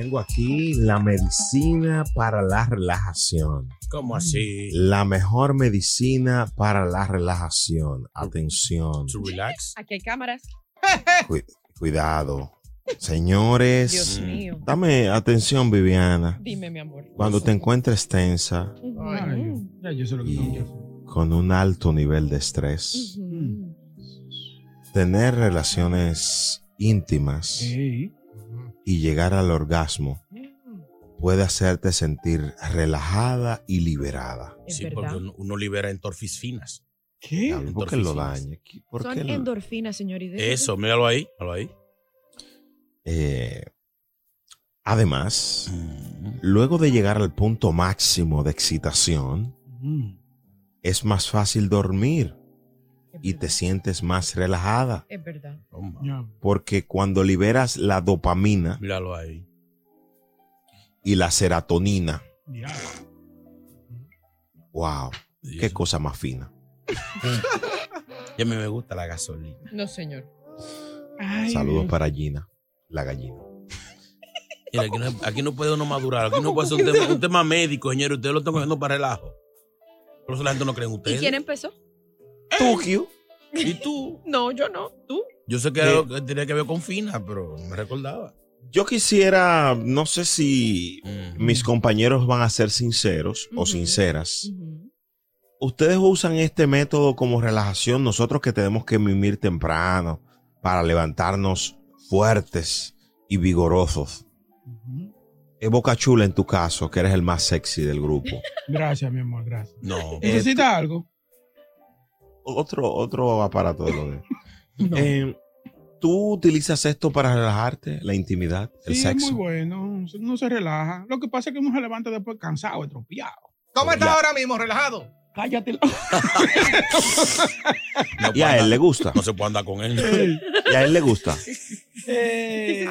Tengo aquí la medicina para la relajación. ¿Cómo así? La mejor medicina para la relajación. Atención. To relax. Aquí hay cámaras. Cu- cuidado. Señores, Dios mío. dame atención, Viviana. Dime, mi amor. Cuando te encuentres tensa Ujú. Ya, yo sé lo que tengo que hacer. con un alto nivel de estrés, tener relaciones íntimas Sí. Y llegar al orgasmo puede hacerte sentir relajada y liberada. Sí, porque uno, uno libera endorfinas. ¿Qué? Diablo, ¿Por qué lo daña? ¿Por Son qué lo- endorfinas, señor. y de Eso, míralo ahí. Míralo ahí. Eh, además, luego de llegar al punto máximo de excitación, Mm. es más fácil dormir y te sientes más relajada. Es verdad. Ya. Porque cuando liberas la dopamina Míralo ahí. y la serotonina, Ya. wow, Y qué eso. cosa más fina. Y a mí me gusta la gasolina. No, señor. Ay, Saludos Dios. para Gina, la gallina. Mira, aquí, no, aquí no puede uno madurar. Aquí no puede ser un tema, un tema médico, señor. Ustedes lo están cogiendo para relajo. Por eso la gente no cree en ¿Y ustedes. quién empezó? Tokio. ¿Y tú? No, yo no. ¿Tú? Yo sé que era lo que tenía que ver con Fina, pero no me recordaba. Yo quisiera, no sé si Mm. mis compañeros van a ser sinceros o sinceras. Ustedes usan este método como relajación, nosotros que tenemos que mimir temprano para levantarnos fuertes y vigorosos. Ujú. Es Boca Chula en tu caso, que eres el más sexy del grupo. Gracias, mi amor, gracias. No. ¿Necesita algo? Otro, otro aparato de lo de. No. Eh, ¿Tú utilizas esto para relajarte, la intimidad, el sí, sexo? es muy bueno. Uno se relaja. Lo que pasa es que uno se levanta después cansado, estropeado. ¿Cómo estás ahora mismo? ¿Relajado? Cállate. No Y a él le gusta. No se puede andar con él. Y a él le gusta. eh,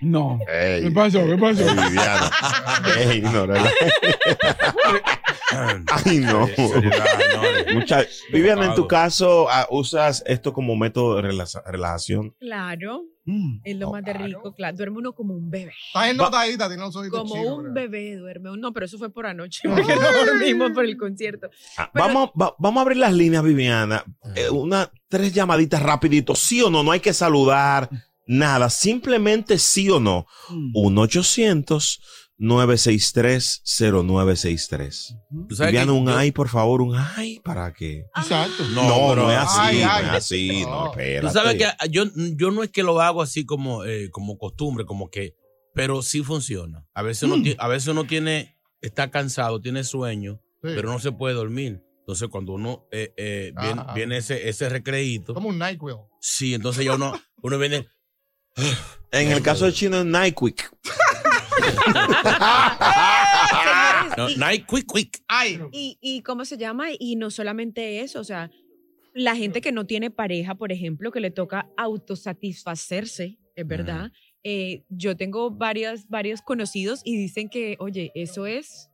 no. Ey, ¿Qué pasó? ¿Qué pasó? ey. Ey, no, relaja. Ay, no. Mucha- Viviana, en tu caso, ah, ¿usas esto como método de relaja- relajación? Claro. Mm. Es lo más de claro. rico, claro. Duerme uno como un bebé. Estás ennotadita, tiene los ojitos Como un bebé duerme. No, pero eso fue por anoche, porque no dormimos por el concierto. Ah, Pero- vamos, va- vamos a abrir las líneas, Viviana. Eh, una, tres llamaditas rapidito. ¿Sí o no? No hay que saludar, nada. Simplemente sí o no. Mm. 1-800-963-0963. ¿Tú sabes Viviana, que un yo- ay, por favor, un ay, ¿para qué? Exacto. No, No, pero- no es así, Ay, ay. no es así, no, No. espérate. Tú sabes que yo, yo no es que lo hago así como, eh, como costumbre, como que, pero sí funciona. A veces uno, Mm. ti- a veces uno tiene está cansado, tiene sueño, Sí. pero no se puede dormir. Entonces, cuando uno eh, eh, viene, Ajá. viene ese, ese recreíto, Como un NyQuil. sí, entonces ya uno, uno viene. En el caso de chino es Nyquik. No, night, quick, quick. Ay. Y, y cómo se llama, y no solamente eso, o sea, la gente que no tiene pareja, por ejemplo, que le toca autosatisfacerse, es verdad. Eh, yo tengo varias, varios conocidos y dicen que, oye, eso es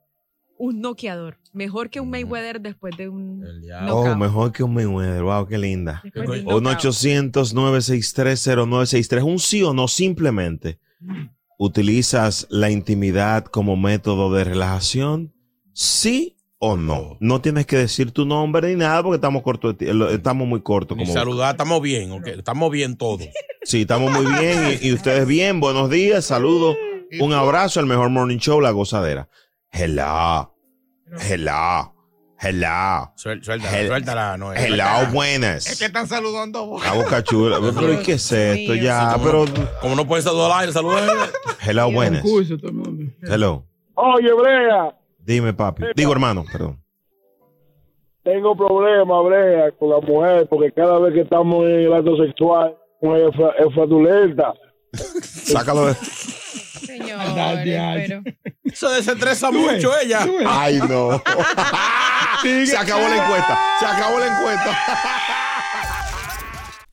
un noqueador, mejor que un Mayweather después de un Oh, mejor que un Mayweather. Wow, qué linda. De un 1 knockout. 800 963 Un sí o no, simplemente utilizas la intimidad como método de relajación. Sí o no. No tienes que decir tu nombre ni nada porque estamos cortos, de ti- lo- estamos muy cortos. Como, saludar, estamos bien, ok, estamos bien todos. sí, estamos muy bien y, y ustedes bien. Buenos días, saludos. Un abrazo, el mejor morning show, la gozadera. Hello. Hello. Hello. Suel- Suéltala, Hel- suéltala, Noel. Hello, Suéltala. buenas. Es que están saludando vos. La boca chula. Pero ¿y qué es esto ya? Sí, Pero, como, no, como no puede saludar al aire, saluda. hello, buenas. Hello. Oye, Brea, Dime, papi. Digo, hermano, perdón. tengo problemas, Brea, con la mujer, porque cada vez que estamos en el acto sexual, mujer es, fraudulenta. Sácalo de... Señores, pero... Se desestresa mucho ella. Ay, no. Se acabó la encuesta. Se acabó la encuesta.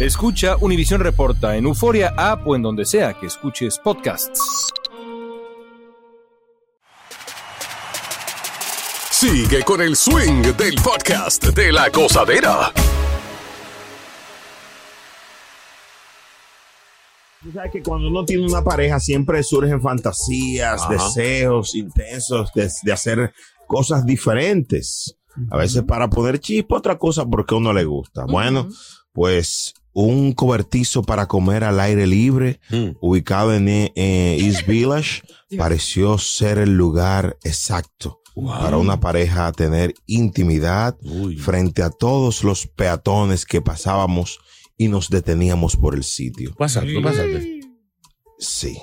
Escucha Univisión Reporta en Euforia App o en donde sea que escuches podcasts. Sigue con el swing del podcast de la gozadera. Tú sabes que cuando uno tiene una pareja siempre surgen fantasías, Ajá. deseos intensos de, de hacer cosas diferentes. A veces para poner chispa, otra cosa porque a uno le gusta. Bueno, pues un cobertizo para comer al aire libre, ubicado en eh, East Village, pareció ser el lugar exacto para una pareja tener intimidad frente a todos los peatones que pasábamos y nos deteníamos por el sitio. Pásate, pásate. Sí.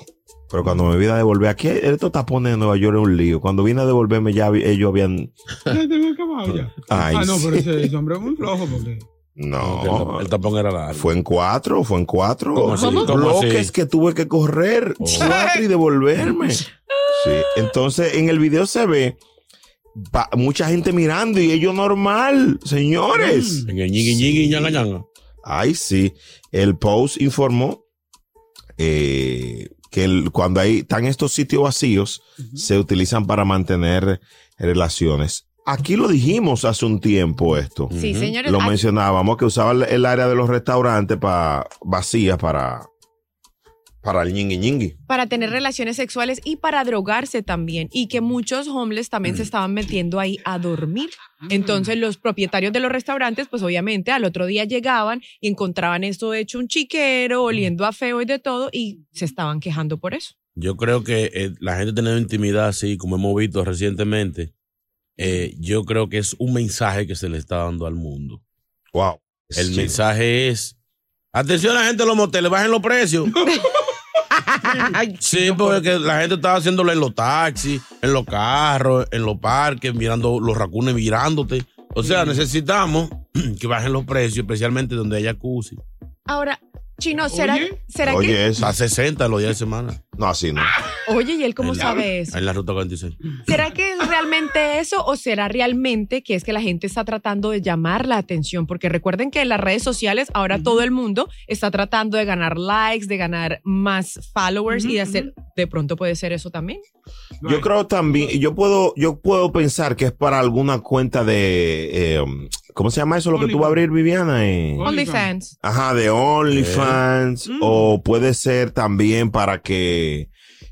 Pero cuando me vine a devolver, aquí estos tapones de Nueva York es un lío. Cuando vine a devolverme ya ellos habían... Ya tengo acabado ya. Ay, ah, no, pero sí. ese, ese hombre es muy flojo porque. No. El tapón era largo. Fue en cuatro, fue en cuatro. ¿Cómo así? ¿Cómo Bloques así? que tuve que correr cuatro y devolverme. Sí. Entonces, en el video se ve pa- mucha gente mirando y ellos normal, señores. En el ñanga. Ay, sí. El Post informó eh, que el- cuando hay, están estos sitios vacíos, se utilizan para mantener relaciones. Aquí lo dijimos hace un tiempo esto. Sí, señores, Lo mencionábamos que usaban el área de los restaurantes para vacías para, para el ñingui ñingui. para tener relaciones sexuales y para drogarse también. Y que muchos homeless también se estaban metiendo ahí a dormir. Entonces los propietarios de los restaurantes, pues obviamente al otro día llegaban y encontraban esto hecho un chiquero, oliendo a feo y de todo, y se estaban quejando por eso. Yo creo que eh, la gente teniendo intimidad así, como hemos visto recientemente, eh, yo creo que es un mensaje que se le está dando al mundo. Wow. El Sí. mensaje es, atención a la gente de los moteles, bajen los precios. Sí, porque la gente estaba haciéndolo en los taxis, en los carros, en los parques, mirando los racunes mirándote. O sea, necesitamos que bajen los precios, especialmente donde hay jacuzzi. Ahora, Chino, ¿será, ¿será que...? Oye, eso. A 60 los días de semana. No, así no. Oye, ¿y él cómo En la- sabe eso? En la ruta 46. ¿Será que es realmente eso o será realmente que es que la gente está tratando de llamar la atención? Porque recuerden que en las redes sociales ahora todo el mundo está tratando de ganar likes, de ganar más followers y de hacer, de pronto puede ser eso también. Yo creo también, yo puedo, yo puedo pensar que es para alguna cuenta de, eh, ¿cómo se llama eso? Lo que tú vas a abrir, Viviana. Eh, OnlyFans. Ajá, de OnlyFans. Mm. O puede ser también para que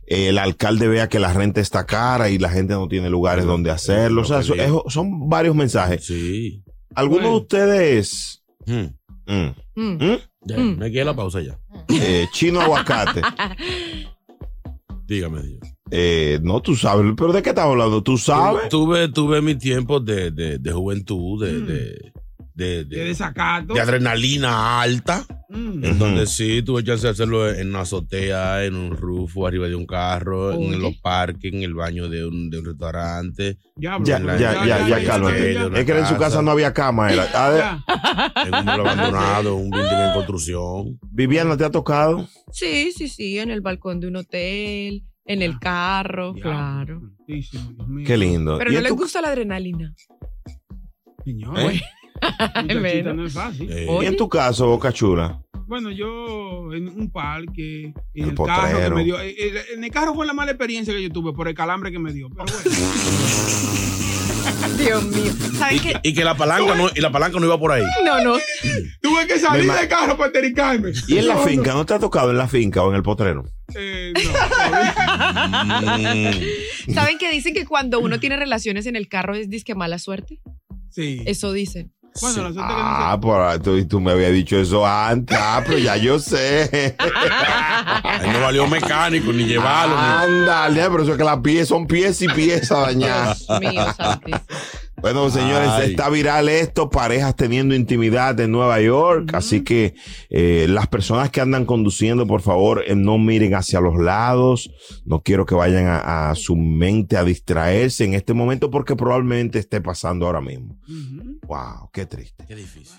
el alcalde vea que la renta está cara y la gente no tiene lugares donde hacerlo. O sea, eso- eso- son varios mensajes. Sí. ¿Alguno de ustedes? Hmm. Mm. Mm. Ya, Mm. Me quedé la pausa ya. Eh, chino aguacate. Dígame, Dios. Eh, no, tú sabes, pero ¿de qué estamos hablando? ¿Tú sabes? Tuve, tuve mis tiempos de, de, de juventud, de, de, de, de- De desacato. de adrenalina alta. Mm. En donde sí tuve chance de hacerlo en una azotea, en un rufo, arriba de un carro, Oye. en los parques, en el baño de un, de un restaurante. Ya, Ya, la- ya, ya, ya, cálmate. una Es que en su casa no había cama. Era. A ver, En un abandonado, un building en construcción. Viviana, ¿te ha tocado? Sí, sí, sí, en el balcón de un hotel, en el carro, claro. Qué lindo. Pero ¿Y no tu- gusta la adrenalina. Señor. ¿Eh? No es fácil. ¿Y en tu caso, Boca Chula? Bueno, yo en un parque, en El el, carro que potrero. me dio. eh, eh, En el carro fue la mala experiencia que yo tuve por el calambre que me dio. Pero bueno. Dios mío. Y que la palanca no, y la palanca no iba por ahí. No, no. tuve que salir del carro para entericarme. ¿Y en la No, finca? ¿No te ha tocado en la finca o en el potrero? Eh, ¿Saben que dicen que cuando uno tiene relaciones en el carro es disque mala suerte? Sí. Eso dicen. Bueno, la suerte Ah, por, tú, tú me habías dicho eso antes. Ah, pero ya yo sé. Ahí no valió mecánico ni llevarlo. ni- Ándale, pero eso es que las piezas son piezas y piezas dañadas. Dios mío, santísimo. Bueno, señores, Ay. está viral esto, parejas teniendo intimidad en Nueva York, así que eh, las personas que andan conduciendo, por favor, eh, no miren hacia los lados, no quiero que vayan a, a su mente a distraerse en este momento porque probablemente esté pasando ahora mismo. Wow, qué triste. Qué difícil.